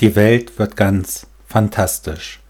Die Welt wird ganz fantastisch.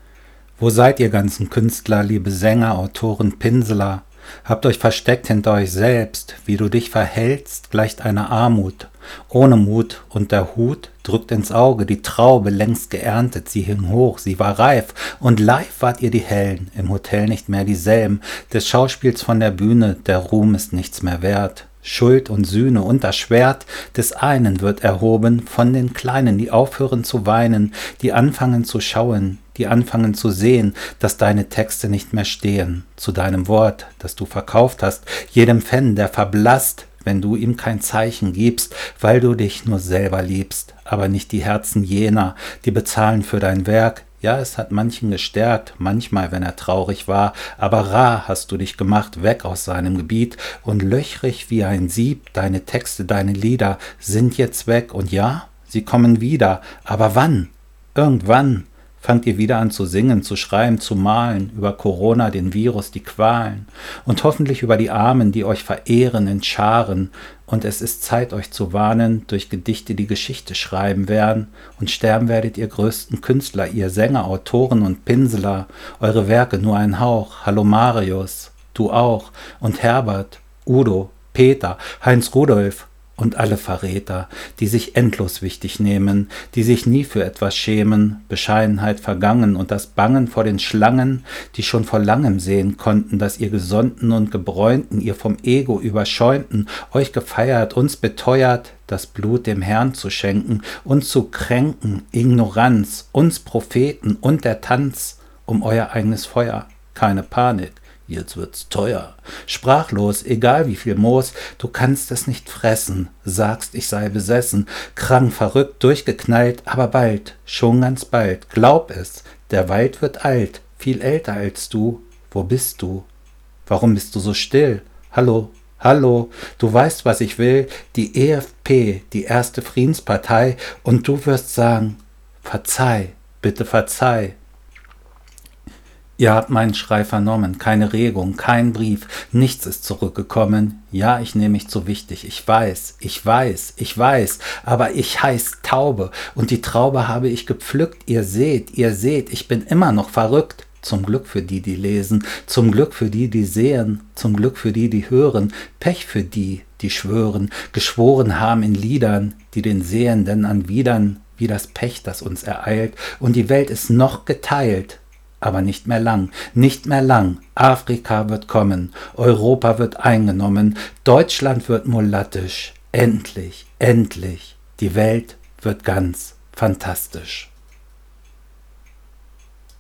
Wo seid ihr ganzen Künstler, liebe Sänger, Autoren, Pinseler? Habt euch versteckt hinter euch selbst, wie du dich verhältst, gleicht einer Armut, ohne Mut, und der Hut drückt ins Auge, die Traube längst geerntet, sie hing hoch, sie war reif, und live wart ihr die Hellen, im Hotel nicht mehr dieselben, des Schauspiels von der Bühne, der Ruhm ist nichts mehr wert. Schuld und Sühne und das Schwert des einen wird erhoben von den Kleinen, die aufhören zu weinen, die anfangen zu schauen, die anfangen zu sehen, dass deine Texte nicht mehr stehen, zu deinem Wort, das du verkauft hast, jedem Fan, der verblasst, wenn du ihm kein Zeichen gibst, weil du dich nur selber liebst, aber nicht die Herzen jener, die bezahlen für dein Werk, ja, es hat manchen gestärkt, manchmal, wenn er traurig war, aber rar hast du dich gemacht, weg aus seinem Gebiet, und löchrig wie ein Sieb, deine Texte, deine Lieder sind jetzt weg, und ja, sie kommen wieder, aber wann? Irgendwann fangt ihr wieder an zu singen, zu schreiben, zu malen, über Corona, den Virus, die Qualen und hoffentlich über die Armen, die euch verehren in Scharen. Und es ist Zeit, euch zu warnen, durch Gedichte die Geschichte schreiben werden. Und sterben werdet ihr größten Künstler, ihr Sänger, Autoren und Pinseler, eure Werke nur ein Hauch. Hallo Marius, du auch. Und Herbert, Udo, Peter, Heinz Rudolf, und alle Verräter, die sich endlos wichtig nehmen, die sich nie für etwas schämen, Bescheidenheit vergangen und das Bangen vor den Schlangen, die schon vor langem sehen konnten, dass ihr Gesonnten und Gebräunten, ihr vom Ego überschäumten, euch gefeiert, uns beteuert, das Blut dem Herrn zu schenken, uns zu kränken, Ignoranz, uns Propheten und der Tanz um euer eigenes Feuer. Keine Panik, Jetzt wird's teuer. Sprachlos, egal wie viel Moos, du kannst es nicht fressen, sagst, ich sei besessen, krank, verrückt, durchgeknallt, aber bald, schon ganz bald, glaub es, der Wald wird alt, viel älter als du. Wo bist du? Warum bist du so still? Hallo, hallo, du weißt, was ich will, die EFP, die erste Friedenspartei, und du wirst sagen, verzeih, bitte verzeih. Ihr habt meinen Schrei vernommen, keine Regung, kein Brief, nichts ist zurückgekommen. Ja, ich nehme mich zu wichtig, ich weiß, ich weiß, ich weiß, aber ich heiß Taube und die Traube habe ich gepflückt, ihr seht, ihr seht, ich bin immer noch verrückt. Zum Glück für die, die lesen, zum Glück für die, die sehen, zum Glück für die, die hören, Pech für die, die schwören, geschworen haben in Liedern, die den Sehenden anwidern, wie das Pech, das uns ereilt, und die Welt ist noch geteilt, aber nicht mehr lang, nicht mehr lang. Afrika wird kommen, Europa wird eingenommen, Deutschland wird mulattisch. Endlich, endlich, die Welt wird ganz fantastisch.